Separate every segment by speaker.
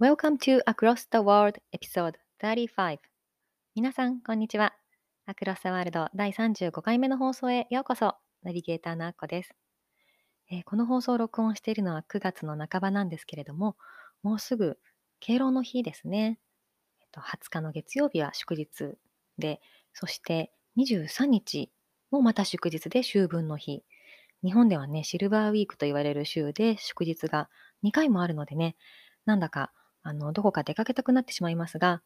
Speaker 1: Welcome to Across the World Episode 35皆さん、こんにちは。アクロス・ザ・ワールド第35回目の放送へようこそ。ナビゲーターのアッコです、えー、この放送を録音しているのは9月の半ばなんですけれども、もうすぐ敬老の日ですね。えっと、20日の月曜日は祝日で、そして23日もまた祝日で秋分の日。日本ではね、シルバーウィークと言われる週で祝日が2回もあるのでね、なんだかあのどこか出かけたくなってしまいますが、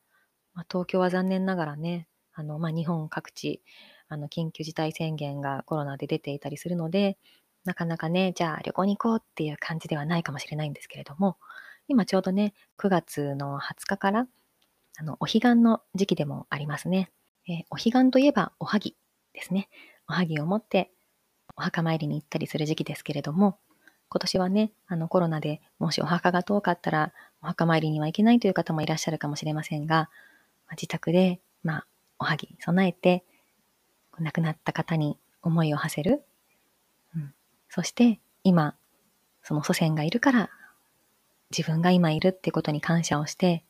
Speaker 1: まあ、東京は残念ながらね、あのまあ、日本各地あの緊急事態宣言がコロナで出ていたりするので、なかなかね、じゃあ旅行に行こうっていう感じではないかもしれないんですけれども、今ちょうどね、9月の20日から、あの、お彼岸の時期でもありますね。えー、お彼岸といえばおはぎですね。おはぎを持ってお墓参りに行ったりする時期ですけれども、今年はね、あのコロナでもしお墓が遠かったらお墓参りには行けないという方もいらっしゃるかもしれませんが、自宅で、まあ、おはぎ備えて、亡くなった方に思いを馳せる。うん、そして、今、その祖先がいるから、自分が今いるってことに感謝をして、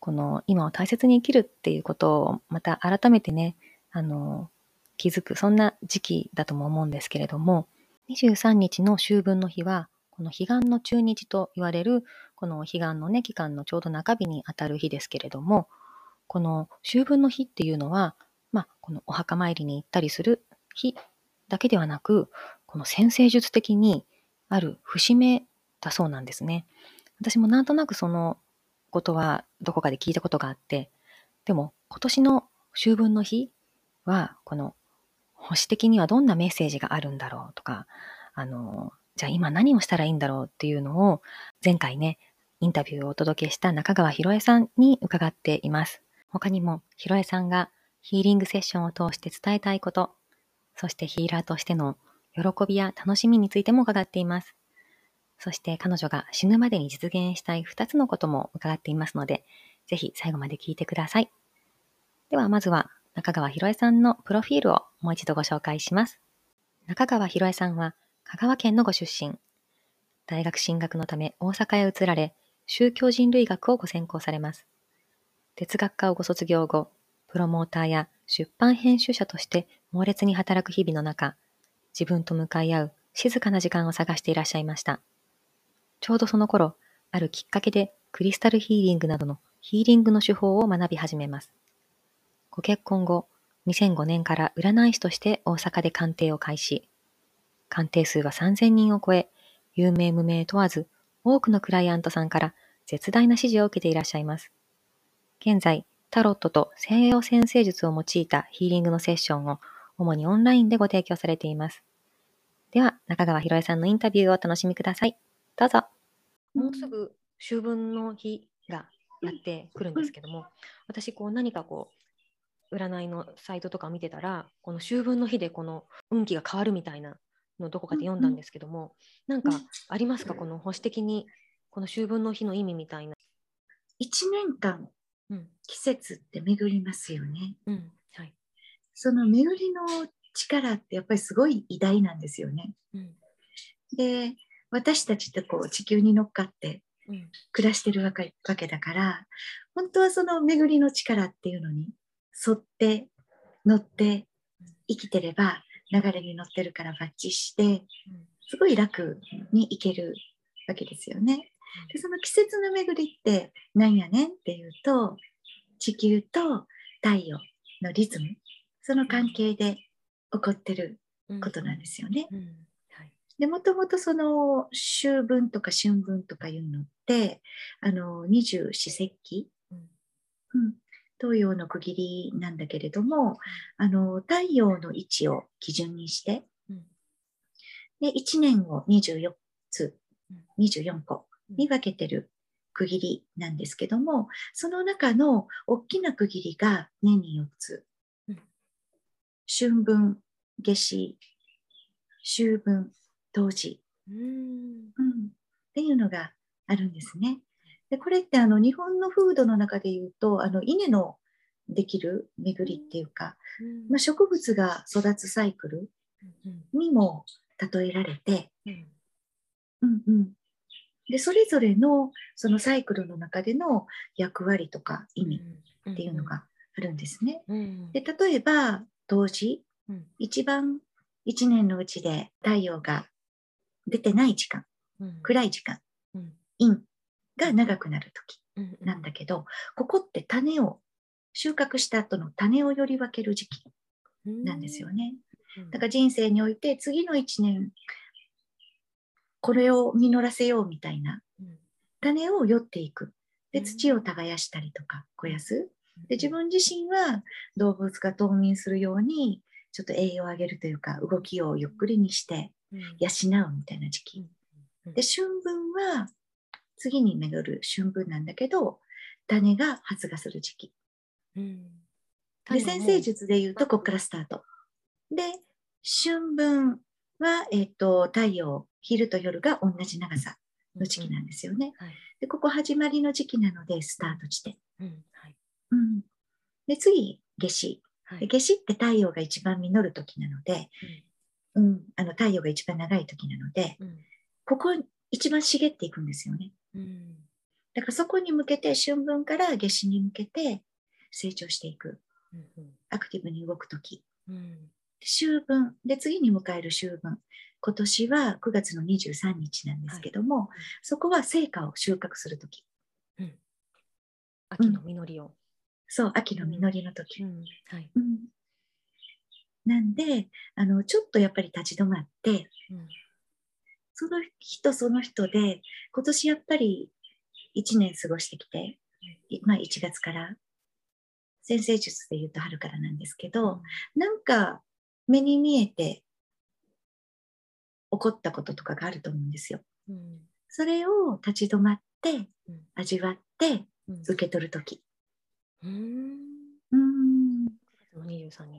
Speaker 1: この今を大切に生きるっていうことをまた改めてね、あの、気づく、そんな時期だとも思うんですけれども、23日の秋分の日は、この彼岸の中日と言われる、この彼岸のね、期間のちょうど中日にあたる日ですけれども、この秋分の日っていうのは、まあ、このお墓参りに行ったりする日だけではなく、この先生術的にある節目だそうなんですね。私もなんとなくそのことはどこかで聞いたことがあって、でも今年の秋分の日は、この星的にはどんなメッセージがあるんだろうとか、あの、じゃあ今何をしたらいいんだろうっていうのを、前回ね、インタビューをお届けした中川博恵さんに伺っています。他にも、博恵さんがヒーリングセッションを通して伝えたいこと、そしてヒーラーとしての喜びや楽しみについても伺っています。そして彼女が死ぬまでに実現したい2つのことも伺っていますので、ぜひ最後まで聞いてください。ではまずは中川博恵さんのプロフィールをもう一度ご紹介します。中川博恵さんは香川県のご出身。大学進学のため大阪へ移られ、宗教人類学をご専攻されます。哲学科をご卒業後、プロモーターや出版編集者として猛烈に働く日々の中、自分と向かい合う静かな時間を探していらっしゃいました。ちょうどその頃、あるきっかけでクリスタルヒーリングなどのヒーリングの手法を学び始めます。ご結婚後、2005年から占い師として大阪で鑑定を開始。鑑定数は3000人を超え、有名無名問わず、多くのクライアントさんから絶大な支持を受けていらっしゃいます。現在、タロットと西洋先生術を用いたヒーリングのセッションを主にオンラインでご提供されています。では、中川博恵さんのインタビューをお楽しみください。どうぞ。もうすぐ秋分の日がやってくるんですけども、私、こう何かこう、占いのサイトとか見てたらこの秋分の日でこの運気が変わるみたいなのどこかで読んだんですけども、うん、なん。かありますか？この保守的にこの秋分の日の意味みたいな。
Speaker 2: 1年間、うん、季節って巡りますよね。うん。はい、その巡りの力ってやっぱりすごい偉大なんですよね。うん、で私たちってこう地球に乗っかって暮らしてるわけわけだから本当はその巡りの力っていうのに沿って乗って生きてれば流れに乗ってるからバッチしてすごい楽にいけるわけですよね。でその季節の巡りって何やねんっていうと地球と太陽のリズムその関係で起こってることなんですよね。でもともとその秋分とか春分とかいうのってあの二十四節気、うん、東洋の区切りなんだけれども、あの太陽の位置を基準にして、で1年を24つ、24個に分けてる区切りなんですけどもその中の大きな区切りが年に4つ、うん、春分夏至秋分冬至。うん、うん、っていうのがあるんですね。でこれってあの日本の風土の中で言うとあの稲のできる巡りっていうか、うん、まあ、植物が育つサイクルにも例えられて、うん。うんうん、でそれぞれのそのサイクルの中での役割とか意味っていうのがあるんですね。で例えば冬至、一番一年のうちで太陽が出てない時間、暗い時間、陰が長くなる時なんだけど、ここって種を収穫した後の種をより分ける時期なんですよね。だから人生において次の1年これを実らせようみたいな種を寄っていく。で土を耕したりとか肥やす。で自分自身は動物が冬眠するようにちょっと栄養を上げるというか動きをゆっくりにして養うみたいな時期。で春分は次に巡る春分なんだけど種が発芽する時期。うん、で先生術でいうとここからスタート。で春分は、えーと、太陽昼と夜が同じ長さの時期なんですよね。うんはい、でここ始まりの時期なのでスタート地点。うんはいうん、で次夏至、はい、夏至って太陽が一番実る時なので、うん、あの太陽が一番長い時なので、ここ一番茂っていくんですよね。だからそこに向けて春分から夏至に向けて成長していく、アクティブに動く時、うん、秋分。で次に迎える秋分。今年は9月の23日なんですけども、はい、そこは成果を収穫する時、うん、
Speaker 3: 秋の実りを、うん、
Speaker 2: そう秋の実りの時、うん。はい。なんであのちょっとやっぱり立ち止まって、その人その人で今年やっぱり1年過ごしてきて、まあ、1月から。先生術で言うと春からなんですけど、なんか目に見えて起こったこととかがあると思うんですよ。うん、それを立ち止まって、うん、味わって受け取る時。うん、うん。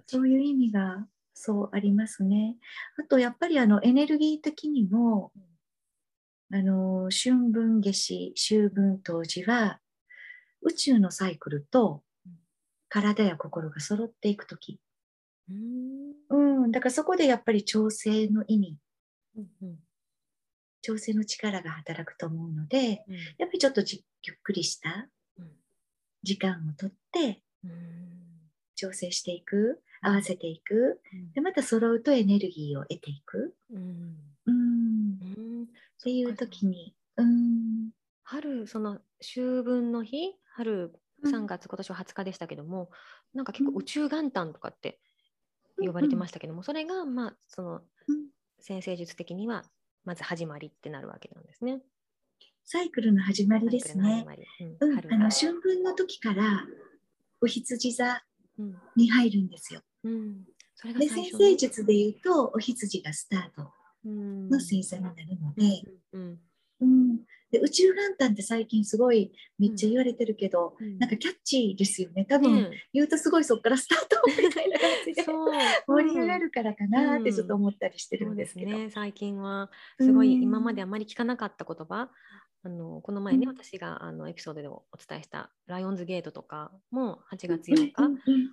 Speaker 2: そういう意味がそうありますね。あとやっぱりあのエネルギー的にも、あの春分夏至秋分冬至は宇宙のサイクルと体や心が揃っていく時。うん、だからそこでやっぱり調整の意味、うんうん、調整の力が働くと思うので、うん、やっぱりちょっとじゆっくりした時間をとって、うん、調整していく合わせていく、でまた揃うとエネルギーを得ていく、うん。っていう時に、うん、
Speaker 3: 春その秋分の日？春3月、今年は20日でしたけどもなんか結構宇宙元旦とかって呼ばれてましたけども、それがまあその先生術的にはまず始まりってなるわけなんですね。
Speaker 2: サイクルの始まりですね。うん、あの春分の時からお羊座に入るんですよ。うん、それがで先生術で言うとお羊がスタートの星座になるので、うん、うん、で宇宙元旦って最近すごいめっちゃ言われてるけど、うん、なんかキャッチーですよね。多分、うん、言うとすごいそこからスタートみたいな感じで盛り上がるからかなってちょっと思ったりしてるんですけど、
Speaker 3: ね、最近はすごい今まであまり聞かなかった言葉、あのこの前ね、私があのエピソードでお伝えしたライオンズゲートとかも8月8日、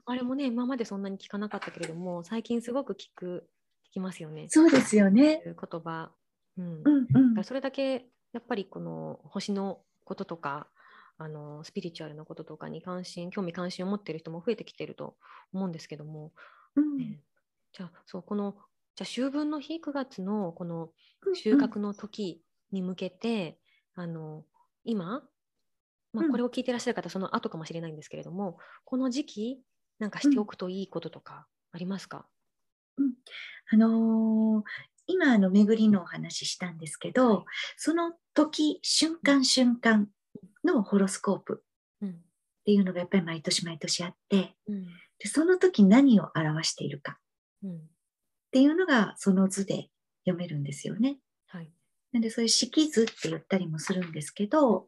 Speaker 3: あれもね今までそんなに聞かなかったけれども最近すごく聞く聞きますよね。
Speaker 2: そうですよね。
Speaker 3: 言葉、うん、うんうん、それだけやっぱりこの星のこととかあのスピリチュアルなこととかに関心興味関心を持っている人も増えてきてると思うんですけども、うん。ね、じゃあそうこのじゃあ秋分の日9月のこの収穫の時に向けて、あの今、まあ、これを聞いてらっしゃる方その後かもしれないんですけれども、この時期なんかしておくといいこととかありますか、
Speaker 2: うん、あのー、今あの巡りのお話ししたんですけど、その時瞬間瞬間のホロスコープっていうのがやっぱり毎年毎年あって、うん、でその時何を表しているかっていうのがその図で読めるんですよね。はい、なんでそういう式図って言ったりもするんですけど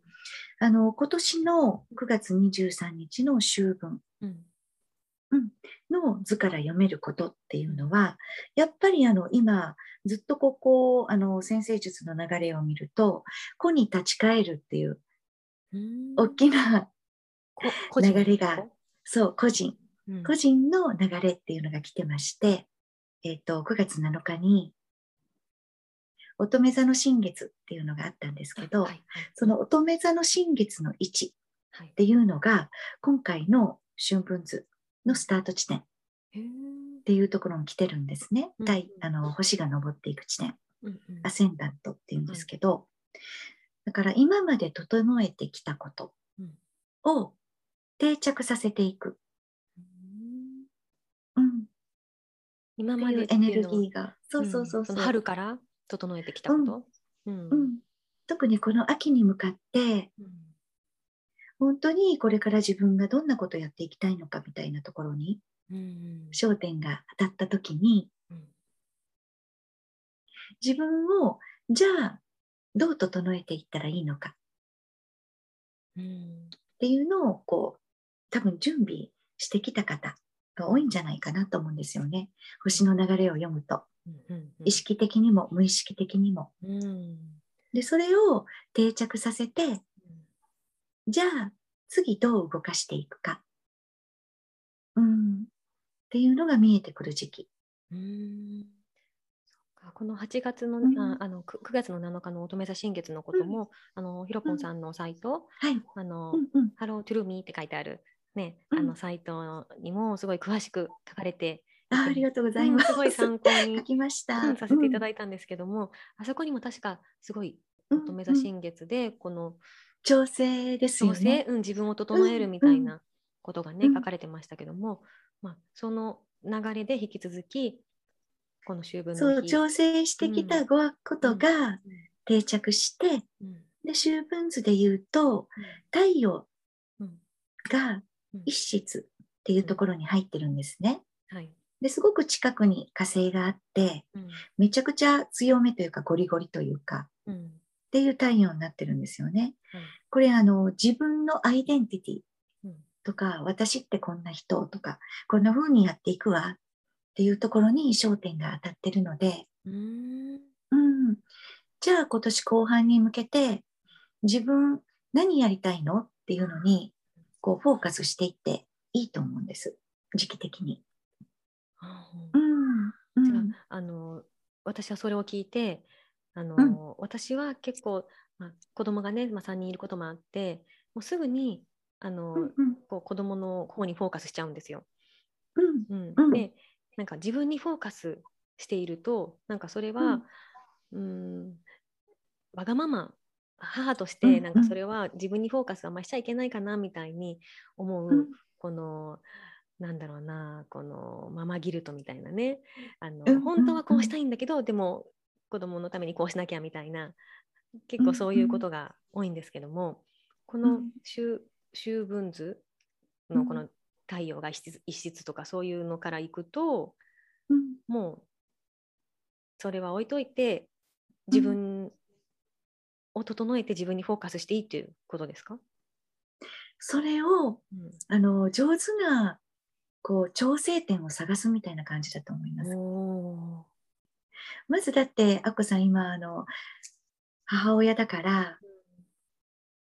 Speaker 2: あの今年の9月23日の秋分、うん。うん、の図から読めることっていうのはやっぱりあの今ずっとここあの先生術の流れを見ると「子に立ち返る」っていう大きな流れがそう個人、うん、個人の流れっていうのが来てまして、えーと、9月7日に乙女座の新月っていうのがあったんですけど、はいはい、その乙女座の新月の位置っていうのが、今回の春分図のスタート地点っていうところに来てるんですね。うん、あの星が昇っていく地点、うんうん、アセンダントっていうんですけど、だから今まで整えてきたことを定着させていく。うん。
Speaker 3: 今まで
Speaker 2: エネルギーが。そうそうそう
Speaker 3: そう。春から整えてきたこと、
Speaker 2: うん、うん、特にこの秋に向かって、うん、本当にこれから自分がどんなことをやっていきたいのかみたいなところに、うん、焦点が当たった時に、自分をじゃあどう整えていったらいいのか、っていうのをこう多分準備してきた方が多いんじゃないかなと思うんですよね。星の流れを読むと。意識的にも無意識的にも。うん、でそれを定着させて、じゃあ次どう動かしていくか、うん、っていうのが見えてくる時期。うん。
Speaker 3: この8月の,、うん、あの 9, 月の7日の乙女座新月のことも、うん、あのひろぽんさんのサイト、ハロートゥルーミーって書いてある。ね、あのサイトにもすごい詳しく書かれて
Speaker 2: あありがとうございます。
Speaker 3: す。ごい参考に
Speaker 2: 書きました、
Speaker 3: させていただいたんですけども、あそこにも確かすごい乙女座新月で、この
Speaker 2: 調整ですよね。
Speaker 3: うん、自分を整えるみたいなことがね、書かれてましたけども、まあ、その流れで引き続きこの秋分
Speaker 2: そう調整してきたことが定着して、で秋分図で言うと、太陽が一室っていうところに入ってるんですね。はいですごく近くに火星があって、うん、めちゃくちゃ強めというかゴリゴリというか、うん、っていう太陽になってるんですよね。うん、これあの自分のアイデンティティとか、私ってこんな人とかこんな風にやっていくわっていうところに焦点が当たってるので、うん。じゃあ今年後半に向けて自分何やりたいの？っていうのにこうフォーカスしていっていいと思うんです。時期的に。
Speaker 3: うん、あの私はそれを聞いてあの、うん、私は結構、まあ、子供がね、まあ、3人いることもあってもうすぐにあの、うんうん、こう子供の方にフォーカスしちゃうんですよ。うんうん、でなんか自分にフォーカスしているとなんかそれは、うん、わがまま母としてなんかそれは自分にフォーカスあんまりしちゃいけないかなみたいに思う、このなんだろうなこのママギルトみたいなね。あの、うん本当はこうしたいんだけどでも子供のためにこうしなきゃみたいな結構そういうことが多いんですけども、この秋秋分図のこの太陽が一室とかそういうのからいくと、うん、もうそれは置いといて自分を整えて自分にフォーカスしていいっていうことですか？
Speaker 2: それを、うん、あの上手なこう調整点を探すみたいな感じだと思います。まずだってあこさん今あの母親だから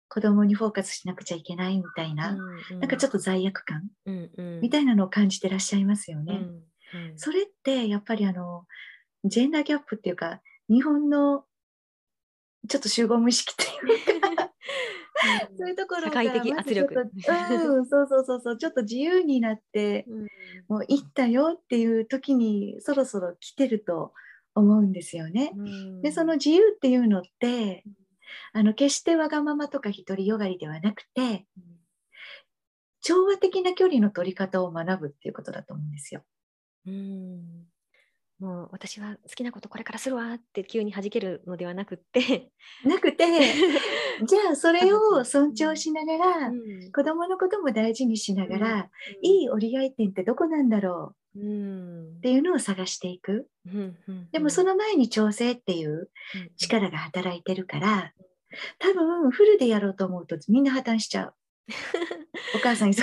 Speaker 2: 子供にフォーカスしなくちゃいけないみたいな、うんうん、なんかちょっと罪悪感、うんうん、みたいなのを感じてらっしゃいますよね。うんうん、それってやっぱりあのジェンダーギャップっていうか日本のちょっと集合無意識っていうか そういうところが
Speaker 3: 社会的圧力、
Speaker 2: うん、そうそうそうそう。ちょっと自由になって、うん、もう行ったよっていう時にそろそろ来てると思うんですよね。うん、でその自由っていうのって、あの決してわがままとか独りよがりではなくて、調和的な距離の取り方を学ぶっていうことだと思うんですよ。
Speaker 3: うんもう私は好きなことこれからするわって急に弾けるのではなくて。
Speaker 2: なくて じゃあそれを尊重しながら、うん、子供のことも大事にしながら、うん、いい折り合い点ってどこなんだろう、うん、っていうのを探していく、でもその前に調整っていう力が働いてるから、多分フルでやろうと思うとみんな破綻しちゃう。お母さん忙しい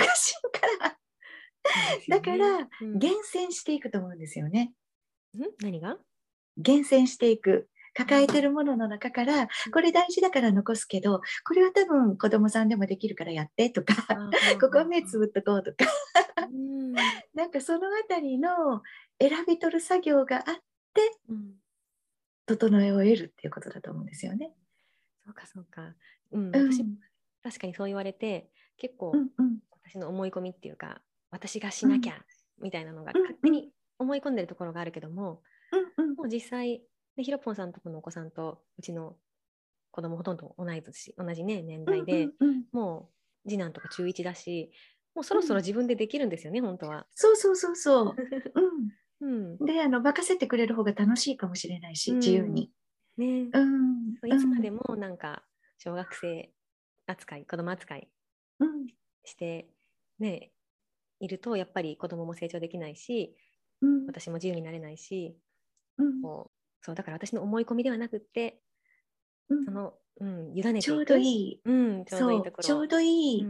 Speaker 2: から。だから、厳選していくと思うんですよね。
Speaker 3: ん？何が？
Speaker 2: 厳選していく。抱えてるものの中から、これ大事だから残すけど、これは多分子供さんでもできるからやってとか、ここは目つぶっとこうとか、なんかそのあたりの選び取る作業があって、整えを得るっていうことだと思うんですよね。
Speaker 3: そうかそうか。うん、私、確かにそう言われて、結構、私の思い込みっていうか、私がしなきゃみたいなのが勝手に思い込んでるところがあるけども、もう実際でひろぽんさんとこのお子さんとうちの子供ほとんど同い年同じね年代で、もう次男とか中1だしもうそろそろ自分でできるんですよね、うん、本当は。
Speaker 2: そうそうそうそう。うん、うん、であの任せてくれる方が楽しいかもしれないし、うん、自由に。
Speaker 3: ね、うん、いつまでもなんか小学生扱い子供扱いして、ねいるとやっぱり子供も成長できないし、うん、私も自由になれないし、うん、こうそうだから私の思い込みではなくって、うん、その、うん、委ねて
Speaker 2: ちょうどいい、
Speaker 3: うん、
Speaker 2: ちょうどいいところ。ちょうどいい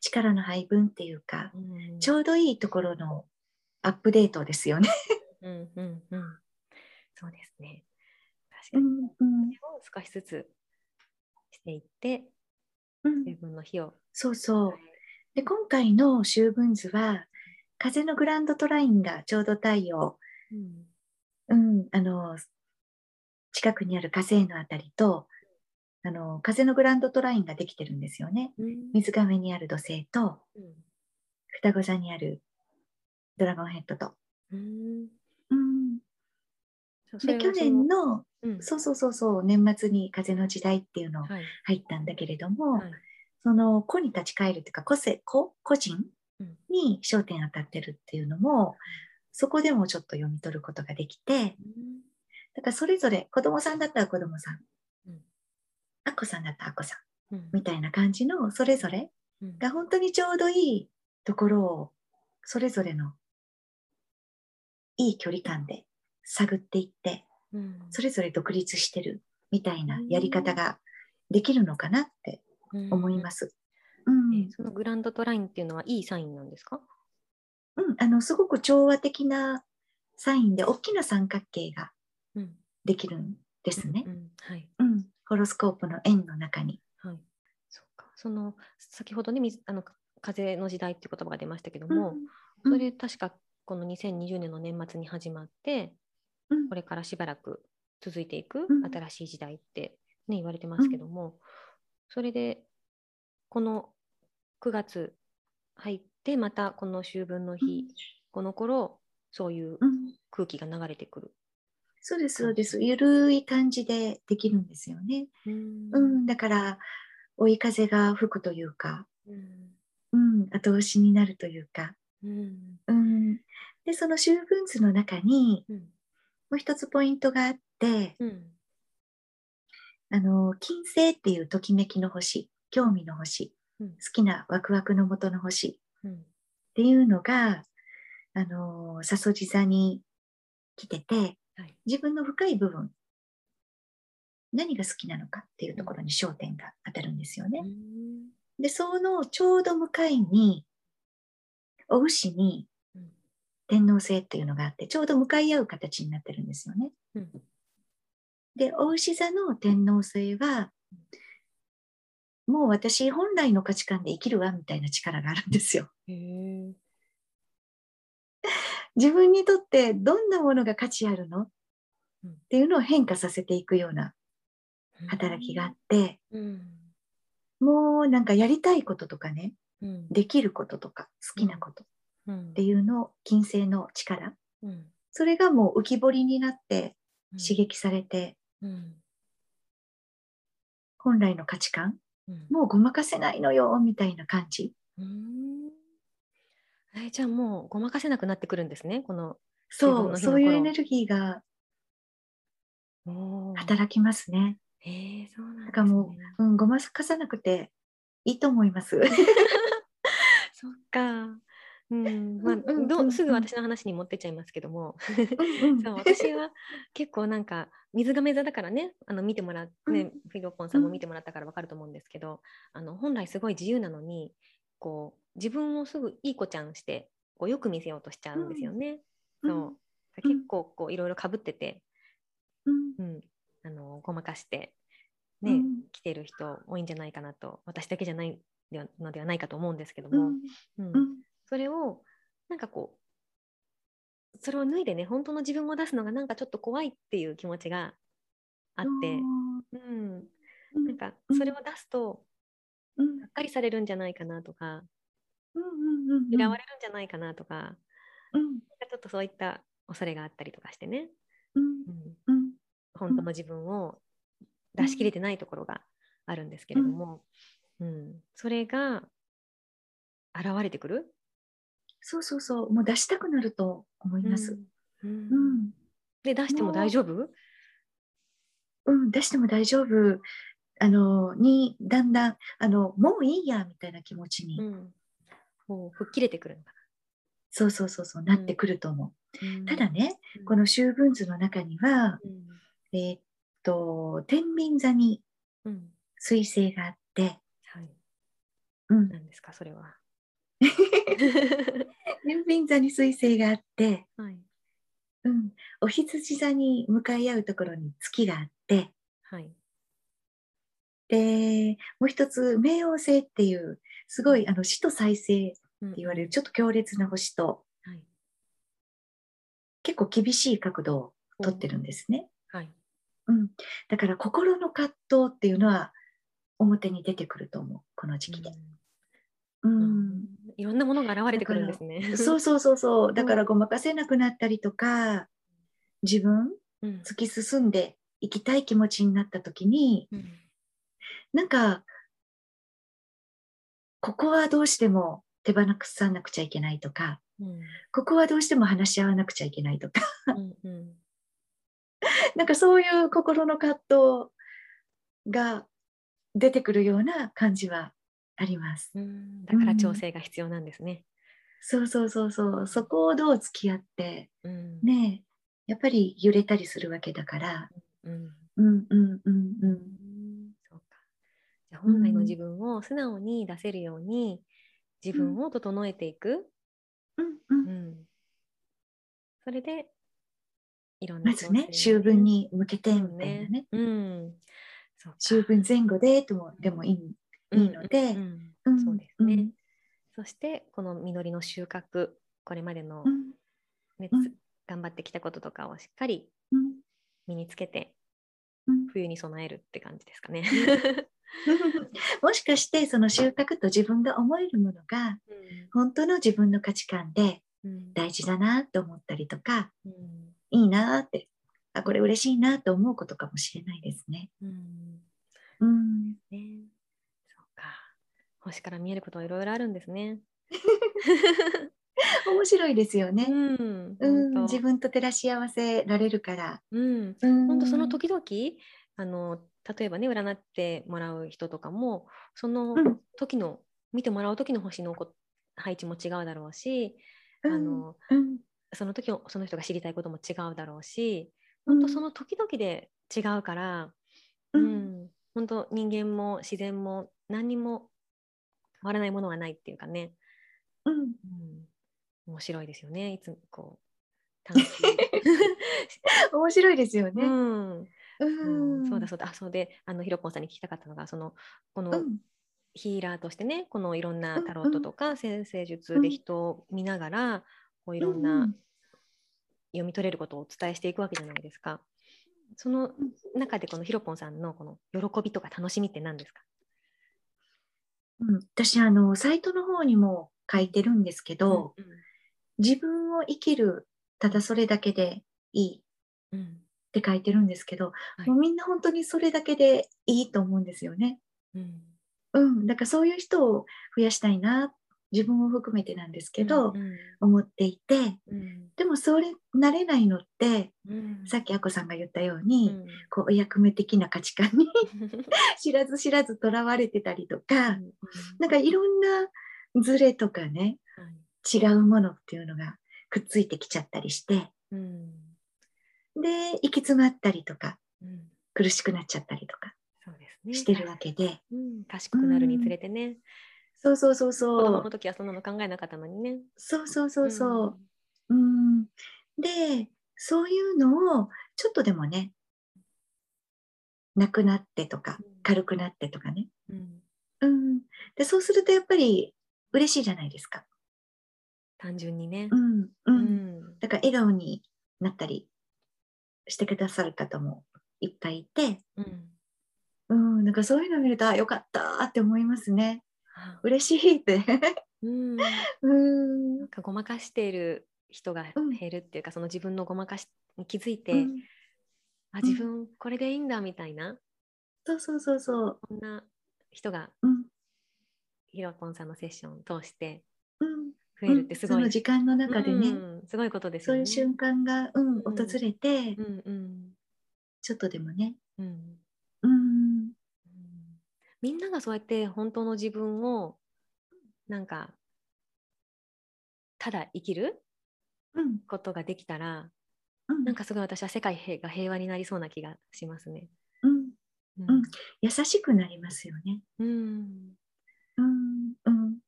Speaker 2: 力の配分っていうか、うん、ちょうどいいところのアップデートですよね。
Speaker 3: うんうんうん、そうですね。確かに、うんうん、少しずつしていって、自分の日を。
Speaker 2: そうそう。で今回の秋分図は風のグランドトラインがちょうど太陽、うん、うん、あの近くにある火星のあたりとあの風のグランドトラインができてるんですよね。うん、水亀にある土星と、うん、双子座にあるドラゴンヘッドと。うん、で去年の、そうそうそうそう年末に風の時代っていうの入ったんだけれども、はい。その子に立ち返るというか個性個個人に焦点当たってるっていうのも、そこでもちょっと読み取ることができて、だからそれぞれ子供さんだったら子供さん、あっこさんだったらあっこさん、みたいな感じのそれぞれが本当にちょうどいいところをそれぞれのいい距離感で探っていって、それぞれ独立してるみたいなやり方ができるのかなって思います。
Speaker 3: そのグランドトラインっていうのはいいサインなんですか？
Speaker 2: うん、あのすごく調和的なサインで大きな三角形ができるんですね。はい、うん、ホロスコープの円の中に。はい、
Speaker 3: そうか。その先ほどねあの風の時代っていう言葉が出ましたけども、うん、それ確かこの2020年の年末に始まって、うん、これからしばらく続いていく新しい時代って、ね、言われてますけども、それでこの9月入ってまたこの秋分の日、うん、この頃そういう空気が流れてくる。
Speaker 2: そうですそうです。ゆるい感じでできるんですよね。うん、うん、だから追い風が吹くというか、うん、うん、後押しになるというか、うん。うん、でその秋分図の中に、もう一つポイントがあって、あの金星っていうときめきの星興味の星、うん、好きなワクワクのもとの星。っていうのが、あのさそじ座に来てて、はい、自分の深い部分。何が好きなのかっていうところに焦点が当たるんですよね。うん、でそのちょうど向かいにお牛に天王星っていうのがあってちょうど向かい合う形になってるんですよね。うん。で、お牛座の天皇星は、もう私本来の価値観で生きるわみたいな力があるんですよ。自分にとってどんなものが価値あるの？っていうのを変化させていくような働きがあって、もうなんかやりたいこととかね、できることとか好きなことっていうのを金星の力、それがもう浮き彫りになって刺激されて、うん、本来の価値観、うん、もうごまかせないのよみたいな感じ。うん
Speaker 3: えじゃあもうごまかせなくなってくるんですねこの
Speaker 2: そうそういうエネルギーが働きますね。
Speaker 3: えー、そうなん、ね、
Speaker 2: だからもう、うん、ごまかさなくていいと思います。
Speaker 3: そっか。うんまあ、どすぐ私の話に持ってっちゃいますけども。そう私は結構なんか水亀座だからねあの見てもらって、ね、フィロポンさんも見てもらったから分かると思うんですけど、あの本来すごい自由なのにこう自分をすぐいい子ちゃんしてこうよく見せようとしちゃうんですよね。そう。結構こういろいろかぶってて、うん。あのごまかしてね、うん、来てる人多いんじゃないかなと私だけじゃないのではないかと思うんですけども、うんそれをなんかこうそれを脱いでね本当の自分を出すのがなんかちょっと怖いっていう気持ちがあって、うん。なんかそれを出すと、がっかりされるんじゃないかなとか、嫌われるんじゃないかなとか、うん、ちょっとそういった恐れがあったりとかしてね、うん。本当の自分を出し切れてないところがあるんですけれども、うん、うん、それが現れてくる
Speaker 2: そうそうそう。もう出したくなると思います。
Speaker 3: うん、うん、で出しても大丈夫？
Speaker 2: うん。出しても大丈夫。あのにだんだんあのもういいやみたいな気持ちに、うん、
Speaker 3: もう吹っ切れてくるのかな。
Speaker 2: そうそうそうそう。なってくると思う。うん、ただね、この秋分図の中には、えー、っと天秤座に彗星があって、はい、
Speaker 3: うん、何ですかそれは。
Speaker 2: 天秤座に彗星があって、はい、うん、お羊座に向かい合うところに月があって、はい、でもう一つ冥王星っていうすごいあの死と再生って言われるちょっと強烈な星と、はい、結構厳しい角度をとってるんですね。はい。うん、だから心の葛藤っていうのは表に出てくると思うこの時期で。
Speaker 3: うん、うん、いろんなものが現れてくるんですね。
Speaker 2: そうそうそうそう。だからごまかせなくなったりとか自分、突き進んでいきたい気持ちになった時に、うん、なんかここはどうしても手放さなくちゃいけないとか、うん、ここはどうしても話し合わなくちゃいけないとか。うん、なんかそういう心の葛藤が出てくるような感じはあります。
Speaker 3: だから調整が必要なんですね。
Speaker 2: そうそうそうそう。そこをどう付き合って、ねやっぱり揺れたりするわけだから。うん、うんうんうんうん。
Speaker 3: 本来の自分を素直に出せるように自分を整えていく。うんうん、それで
Speaker 2: いろんな、まずね秋分に向けてみたいなね。うん、秋分前後でともでもいい,、いいので、
Speaker 3: そうですね。そしてこの実りの収穫。これまでの、ね頑張ってきたこととかをしっかり身につけて、冬に備えるって感じですかね。
Speaker 2: もしかしてその収穫と自分が思えるものが、本当の自分の価値観で大事だなと思ったりとか、うん、いいなってあこれ嬉しいなと思うことかもしれないですね。うん、
Speaker 3: うん、ね星から見えることはいろいろあるんですね。
Speaker 2: 面白いですよね、うん、うん、自分と照らし合わせられるから。
Speaker 3: うん、本当その時々あの例えばね占ってもらう人とかもその時の、うん、見てもらう時の星の配置も違うだろうし、うん、あの、うん、その時その人が知りたいことも違うだろうし本当その時々で違うから、うん。本当人間も自然も何にも変わらないものはないっていうかね、うん。面白いですよね。いつもこう。楽しい。
Speaker 2: 面白いですよね。
Speaker 3: うん。うん、そうだそうだ。あそうであのひろぽんさんに聞きたかったのがそのこの、ヒーラーとしてねこのいろんなタロットとか先生術で人を見ながら、こういろんな読み取れることをお伝えしていくわけじゃないですか。その中でこのひろぽんさんのこの喜びとか楽しみって何ですか、
Speaker 2: うん、私あのサイトの方にも書いてるんですけど、うんうん、自分を生きるただそれだけでいい、うん、って書いてるんですけど、はい、もうみんな本当にそれだけでいいと思うんですよね。うん、うん、だからそういう人を増やしたいな自分を含めてなんですけど、うんうん、思っていて、うん、でもそれなれないのって、うん、さっきあこさんが言ったように、うん、こうお役目的な価値観に 知らず知らずとらわれてたりとか、うん、なんかいろんなズレとかね、はい、違うものっていうのがくっついてきちゃったりして、うん、で行き詰まったりとか、うん、苦しくなっちゃったりとかしてるわけで、
Speaker 3: うん、賢くなるにつれてね、
Speaker 2: そうそうそうそう。
Speaker 3: 子供の時はそんなの考えなかったのにね。
Speaker 2: そうそうそうそう、うん。でそういうのをちょっとでもねなくなってとか軽くなってとかね、うん。うん、でそうするとやっぱり嬉しいじゃないですか。
Speaker 3: 単純にね。
Speaker 2: うん、うん。だから笑顔になったりしてくださる方もいっぱいいて、うん、うん、なんかそういうのを見ると、あ、よかったって思いますね。嬉しいって。うん。
Speaker 3: うん。なんかごまかしている人が減るっていうか、うん、その自分のごまかしに気づいて、うん、あ、自分これでいいんだみたいな。
Speaker 2: そうそうそうそう。
Speaker 3: こんな人がひろぽんさんのセッションを通して増えるってすごい、
Speaker 2: うん、その時間の中でね、う
Speaker 3: ん、すごいことです
Speaker 2: よね。そういう瞬間が、うん、訪れて、うんうん、ちょっとでもね、うんうん、
Speaker 3: みんながそうやって本当の自分をなんかただ生きることができたら、うん、なんかすごい私は世界が平和になりそうな気がしますね。
Speaker 2: うん、うん、優しくなりますよね。うん。うん。うん、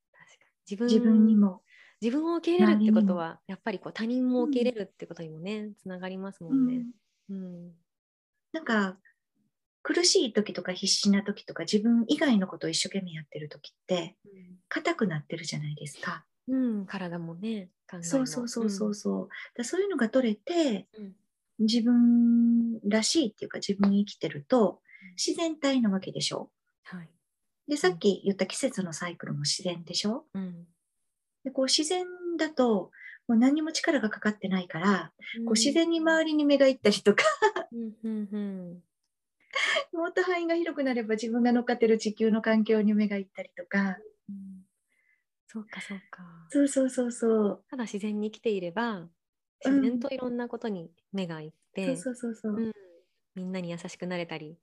Speaker 2: 自分自分にも。
Speaker 3: 自分を受け入れるってことはやっぱりこう他人も受け入れるってことにもね、つながりますもんね。うん、う
Speaker 2: ん、なんか苦しい時とか必死な時とか自分以外のことを一生懸命やってる時って硬、くなってるじゃないですか。
Speaker 3: うん、体もね
Speaker 2: そうそうそうそうそう、うん、だそういうのが取れて、うん、自分らしいっていうか自分生きてると自然体なわけでしょ。はい、で、さっき言った季節のサイクルも自然でしょ、うん、でこう自然だと、もう何にも力がかかってないから、うん、こう自然に周りに目がいったりとか もっと範囲が広くなれば自分が乗っかってる地球の環境に目がいったりとか。
Speaker 3: うん、そうかそうか。
Speaker 2: そうそうそうそう。
Speaker 3: ただ自然に生きていれば、自然といろんなことに目がいって、
Speaker 2: そうそうそうそう、
Speaker 3: みんなに優しくなれたり、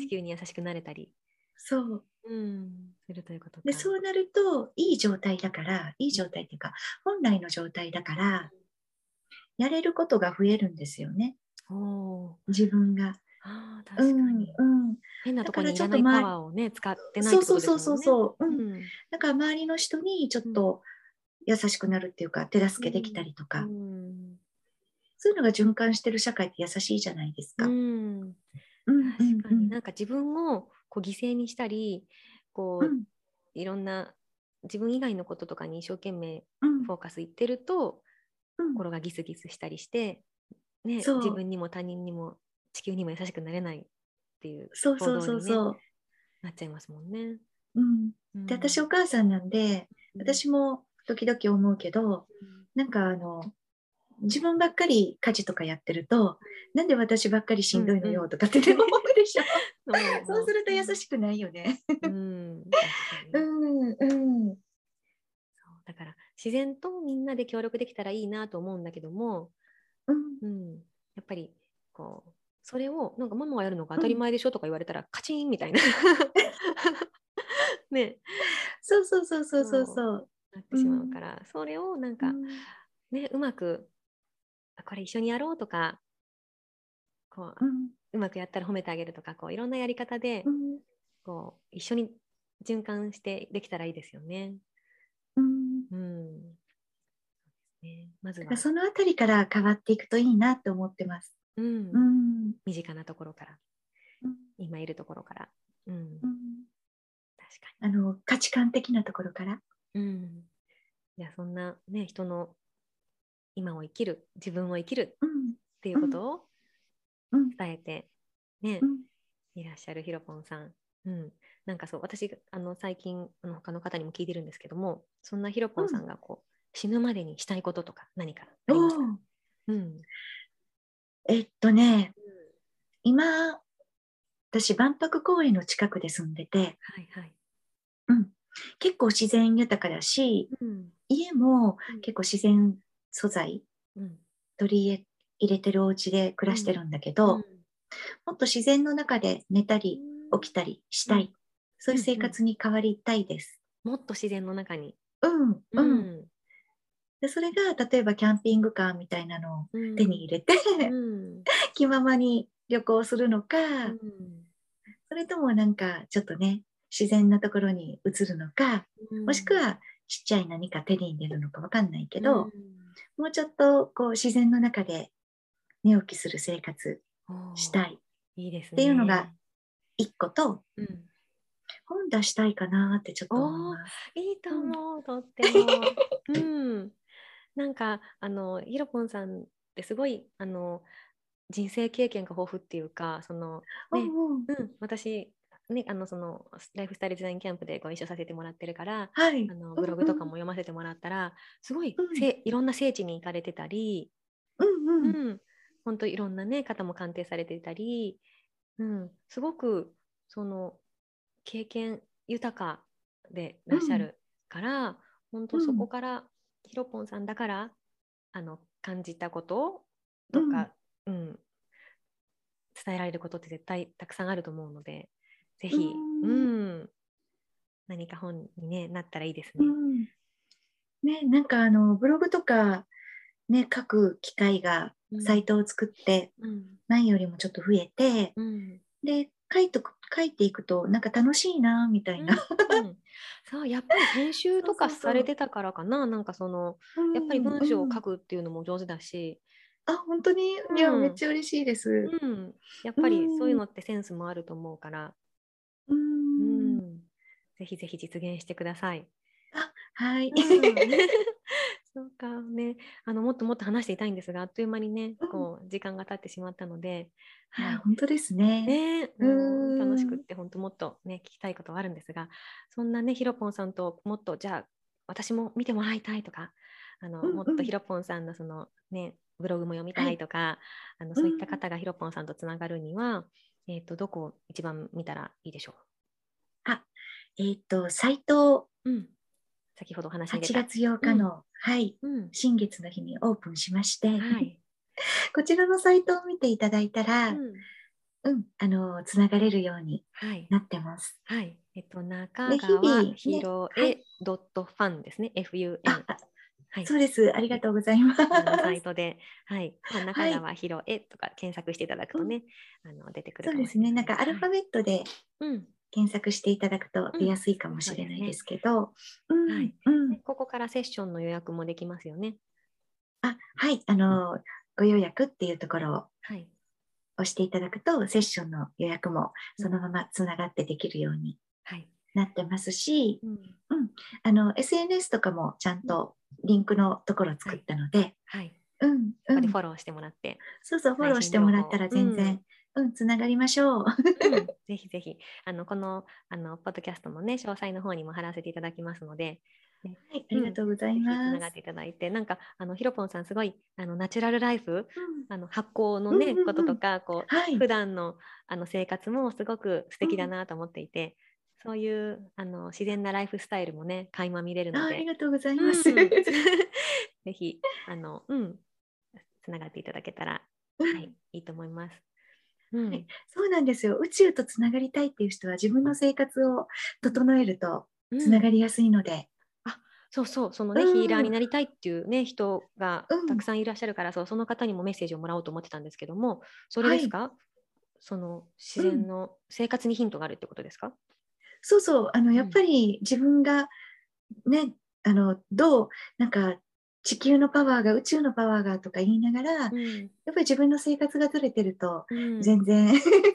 Speaker 3: 地球に優しくなれたり。
Speaker 2: そう。
Speaker 3: うん、するということ
Speaker 2: でそうなるといい状態だからいい状態っていうか本来の状態だからやれることが増えるんですよね自分が。
Speaker 3: あ確かに、うん、うん、変なところにいらないパワーをね使ってないってことですもんね。そうそうそうそう、う。ん、
Speaker 2: だから周りの人にちょっと優しくなるっていうか手助けできたりとか、うん、そういうのが循環してる社会って優しいじゃないですか。うん、
Speaker 3: 確かに。なんか自分をこう犠牲にしたりこう、うん、いろんな自分以外のこととかに一生懸命フォーカスいってると、うん、心がギスギスしたりして、ね、自分にも他人にも地球にも優しくなれないっていう
Speaker 2: 行動に、ね、
Speaker 3: なっちゃいますもんね。
Speaker 2: うん、で私お母さんなんで、私も時々思うけど、なんかあの自分ばっかり家事とかやってると、なんで私ばっかりしんどいのよとかって思うでしょ。そうすると優しくないよね。うん、
Speaker 3: うんうん。だから自然とみんなで協力できたらいいなと思うんだけども、うん、うん、やっぱりこうそれをなんかママがやるのが当たり前でしょとか言われたら、カチンみたいな。ね。
Speaker 2: そうそうそうそうそうそう。
Speaker 3: なってしまうから、それをなんか、ねうまくこれ一緒にやろうとかこう、うん、うまくやったら褒めてあげるとかこういろんなやり方で、うん、こう一緒に循環してできたらいいですよね。うん、うん。
Speaker 2: ね、まずは。そのあたりから変わっていくといいなと思ってます。うん、う
Speaker 3: ん、身近なところから、うん、今いるところから、うん、うん、
Speaker 2: 確かに。あの価値観的なところから？
Speaker 3: うん、いやそんなね人の今を生きる自分を生きるっていうことを伝えてね、いらっしゃるひろぽんさん。うん、なんかそう私あの最近あの他の方にも聞いてるんですけどもそんなひろぽんさんがこう、死ぬまでにしたいこととか何かありますか、うん、
Speaker 2: えっとね、うん、今私万博公園の近くで住んでて、はいはい。うん、結構自然豊かだし、うん、家も結構自然素材、取り入れてるお家で暮らしてるんだけど、もっと自然の中で寝たり起きたりしたい、そういう生活に変わりたいです。
Speaker 3: もっと自然の中に。
Speaker 2: うん、うん。でそれが例えばキャンピングカーみたいなのを手に入れて、うん、気ままに旅行するのか、うん、それともなんかちょっとね自然なところに移るのか、うん、もしくはちっちゃい何か手に入れるのか分かんないけど、もうちょっとこう自然の中で寝起きする生活したい。っていうのが一個と、うん、本出したいかなってちょっと思います。
Speaker 3: いいと思う、とっても。うん、なんかあのひろぽんさんってすごいあの人生経験が豊富っていうかその、ね、うん、私ね、あのそのライフスタイルデザインキャンプでご一緒させてもらってるから、はい、あのブログとかも読ませてもらったら、うん、すごい、うん、いろんな聖地に行かれてたり、うんうん。うん、本当いろんな、ね、方も鑑定されてたり、うん、すごくその経験豊かでいらっしゃるから、本当そこからひろぽんさんだからあの感じたこととか、うん、うん、伝えられることって絶対たくさんあると思うのでぜひ、うん、うん、何か本に、ね、なったらいいですね。うん、
Speaker 2: ねなんかあのブログとか、ね、書く機会がサイトを作って、前よりもちょっと増えて、で書いとく書いていくとなんか楽しいなみたいな、うんうん、
Speaker 3: そうやっぱり編集とかされてたからかな。なんかそのやっぱり文章を書くっていうのも上手だし、
Speaker 2: うん、あ本当に、いやめっちゃ嬉しいです、
Speaker 3: うん、やっぱりそういうのってセンスもあると思うから、うん、ぜひぜひ実現してください。
Speaker 2: あはい、
Speaker 3: そうかね。あのもっともっと話していたいんですがあっという間にね、こう時間が経ってしまったので、
Speaker 2: はい、本当ですね。
Speaker 3: ね。うん。楽しくって本当もっとね聞きたいことはあるんですがそんなねひろぽんさんともっとじゃあ私も見てもらいたいとかあの、うんうん、もっとひろぽんさんのそのねブログも読みたいとか、はい、あのそういった方がひろぽんさんとつながるには、うん、えーと、どこを一番見たらいいでしょう？
Speaker 2: あえっ、ー、とサイト、
Speaker 3: うん先ほど話
Speaker 2: に出た。8月8日の、うん、はい、うん、新月の日にオープンしまして、はい、こちらのサイトを見ていただいたら、うん、うん、あのつながれるようになってます。
Speaker 3: はい、はい、えっと中川ひろえドットファンですね。FUN。
Speaker 2: はい、そうです。ありがとうございます。
Speaker 3: サイトで、はい、中川ひろえとか検索していただくとね、あの出てくる
Speaker 2: そうですね。なんかアルファベットで、うん、検索していただくと出やすいかもしれないですけど、
Speaker 3: ここからセッションの予約もできますよね。
Speaker 2: あはいあのご予約っていうところを押していただくと、セッションの予約もそのままつながってできるようになってますし、うん、うん、あの SNS とかもちゃんとリンクのところを作ったので、
Speaker 3: はい、うん、うん、フォローしてもらって。
Speaker 2: そうそう、フォローしてもらったら全然、うん、つながりましょう。
Speaker 3: うん、ぜひぜひ、あの、この、あの、ポッドキャストもね、詳細の方にも貼らせていただきますので、
Speaker 2: はい、ありがとうございます。
Speaker 3: つながっていただいて、なんか、あの、ひろぽんさん、すごい、あの、ナチュラルライフ、うん、あの、発酵のね、うんうんうん、こととか、こう、はい、普段の、あの、生活もすごく素敵だなと思っていて、そういうあの自然なライフスタイルもね垣間見れるので。
Speaker 2: ありがとうございます。うん、
Speaker 3: ぜひあのうん。つながっていただけたら、はい、いいと思います。
Speaker 2: うん、はい、そうなんですよ。宇宙とつながりたいっていう人は自分の生活を整えるとつながりやすいので、うん、
Speaker 3: あそうそう。そのね、うん、ヒーラーになりたいっていうね人がたくさんいらっしゃるから、そうその方にもメッセージをもらおうと思ってたんですけどもそれですか、はい、その自然の生活にヒントがあるってことですか、
Speaker 2: そうそう。あのやっぱり自分がね、あのどうなんか地球のパワーが宇宙のパワーがとか言いながら、うん、やっぱり自分の生活がずれてると、全然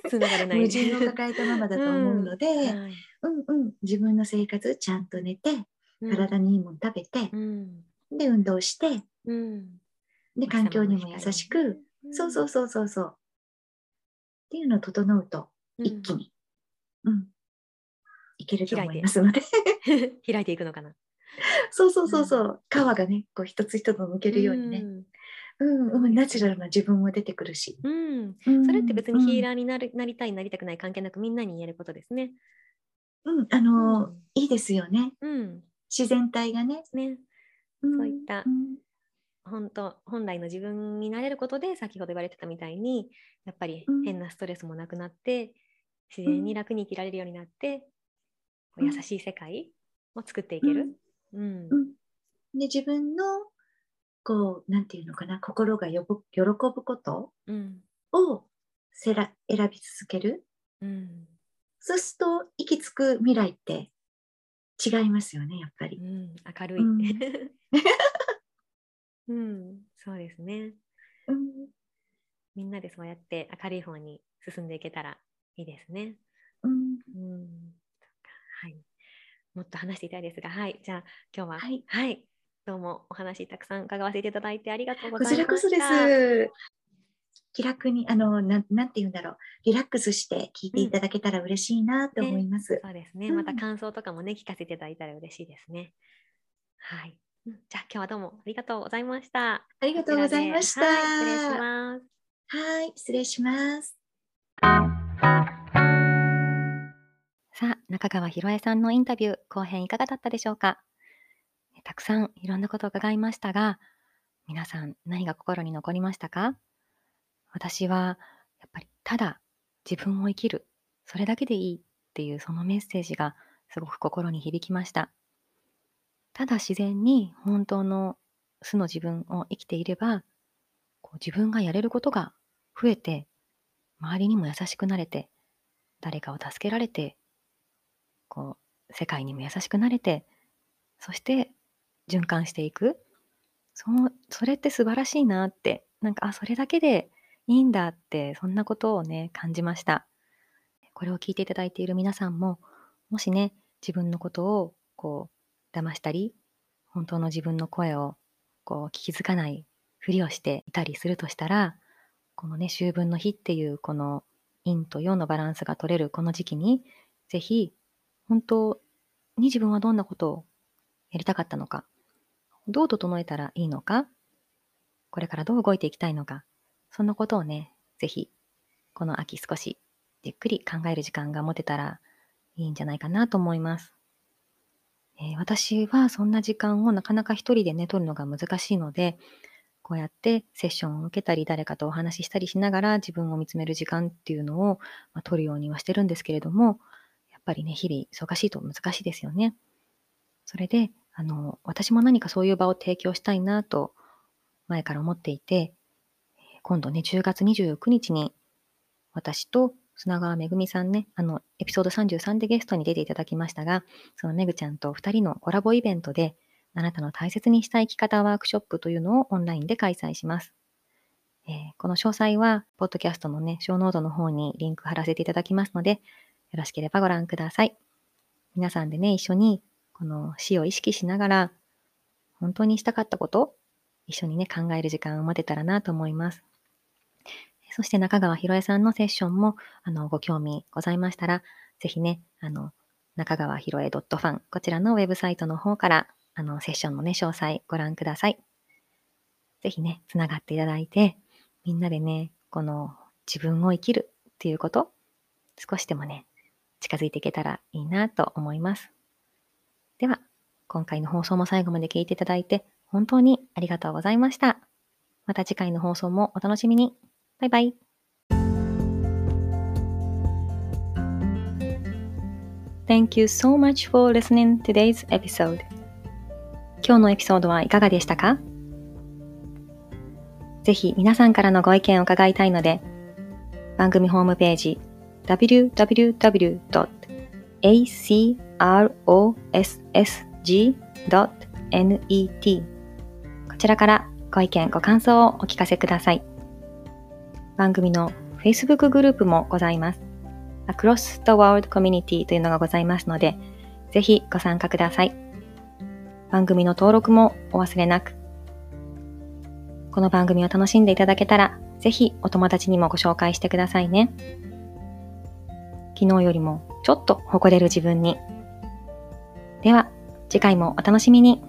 Speaker 3: つながれない。
Speaker 2: 矛盾を抱えたままだと思うので、う んはい、うんうん自分の生活ちゃんと寝て、体にいいもの食べて、で運動して、で環境にも優しく、そうそうそうそうそう。っていうのを整うと一気に、うん。いけると思いますので。
Speaker 3: 開いて いくのかな
Speaker 2: そうそうそうそう、皮がねこう一つ一つ抜けるようにね、うん、うん、ナチュラルな自分も出てくるし、
Speaker 3: うん、それって別にヒーラーになる、なりたいなりたくない関係なくみんなに言えることですね。
Speaker 2: うん、あのー、いいですよね。うん、自然体がね。
Speaker 3: ね、そういった、本当本来の自分になれることで先ほど言われてたみたいにやっぱり変なストレスもなくなって、自然に楽に生きられるようになって、優しい世界を作っていける。
Speaker 2: うん、で自分のこう、なんていうのかな、心がよぶ喜ぶことをせら選び続ける。うん、そうすると、行き着く未来って違いますよね、やっぱり。う
Speaker 1: ん、明るい。うん、うん、そうですね。うん、みんなでそうやって明るい方に進んでいけたらいいですね。うん、うんはい。もっと話していたいですが、はい。じゃあ、今日は、はい、はい、どうもお話たくさん伺わせていただいてありがとうございました。こちらこそです。
Speaker 2: 気楽に、あの、なん、なんて言うんだろう。リラックスして聞いていただけたら嬉しいなと思います。
Speaker 1: ね、そうですね。また感想とかもね、聞かせていただいたら嬉しいですね。はい。じゃあ今日はどうもありがとうございました。あ
Speaker 2: りがとうございました。は
Speaker 1: い、失礼します。
Speaker 2: はい、失礼します。
Speaker 1: 中川博恵さんのインタビュー、後編いかがだったでしょうか？たくさんいろんなことを伺いましたが、皆さん何が心に残りましたか？私はやっぱりただ自分を生きる、それだけでいいっていうそのメッセージがすごく心に響きました。ただ自然に本当の素の自分を生きていれば、こう自分がやれることが増えて、周りにも優しくなれて、誰かを助けられて、こう世界にも優しくなれて、そして循環していく。そのそれって素晴らしいなって、なんか、あ、それだけでいいんだって、そんなことをね、感じました。これを聞いていただいている皆さんも、もしね、自分のことを、こう、騙したり、本当の自分の声を、こう、聞きづかないふりをしていたりするとしたら、このね、秋分の日っていう、この陰と陽のバランスが取れるこの時期に、ぜひ、本当に自分はどんなことをやりたかったのか、どう整えたらいいのか、これからどう動いていきたいのか、そんなことをね、ぜひ、この秋少しゆっくり考える時間が持てたらいいんじゃないかなと思います。えー、私はそんな時間をなかなか一人でね、取るのが難しいので、こうやってセッションを受けたり、誰かとお話ししたりしながら自分を見つめる時間っていうのを、まあ、取るようにはしてるんですけれども、っぱりね、日々忙しいと難しいですよね。それで、あの、私も何かそういう場を提供したいなと前から思っていて、今度ね、10月29日に私と砂川めぐみさんね、あの、エピソード33でゲストに出ていただきましたが、そのめぐちゃんと2人のコラボイベントで、あなたの大切にした生き方ワークショップというのをオンラインで開催します。えー、この詳細は、ポッドキャストのね、ショーノートの方にリンク貼らせていただきますので、よろしければご覧ください。皆さんでね、一緒にこの死を意識しながら、本当にしたかったこと、一緒にね、考える時間を持てたらなと思います。そして中川博恵さんのセッションも、あの、ご興味ございましたら、ぜひね、あの、中川博恵 .fun、こちらのウェブサイトの方から、あの、セッションのね、詳細ご覧ください。ぜひね、つながっていただいて、みんなでね、この自分を生きるっていうこと、少しでもね、近づいていけたらいいなと思います。では、今回の放送も最後まで聞いていただいて本当にありがとうございました。また次回の放送もお楽しみに。バイバイ。Thank you so much for listening today's episode. 今日のエピソードはいかがでしたか？ぜひ皆さんからのご意見を伺いたいので、番組ホームページ www.acrossg.net こちらからご意見、ご感想をお聞かせください。番組の Facebook グループもございます。Across the World Community というのがございますので、ぜひご参加ください。番組の登録もお忘れなく。この番組を楽しんでいただけたら、ぜひお友達にもご紹介してくださいね。昨日よりもちょっと誇れる自分に。では、次回もお楽しみに。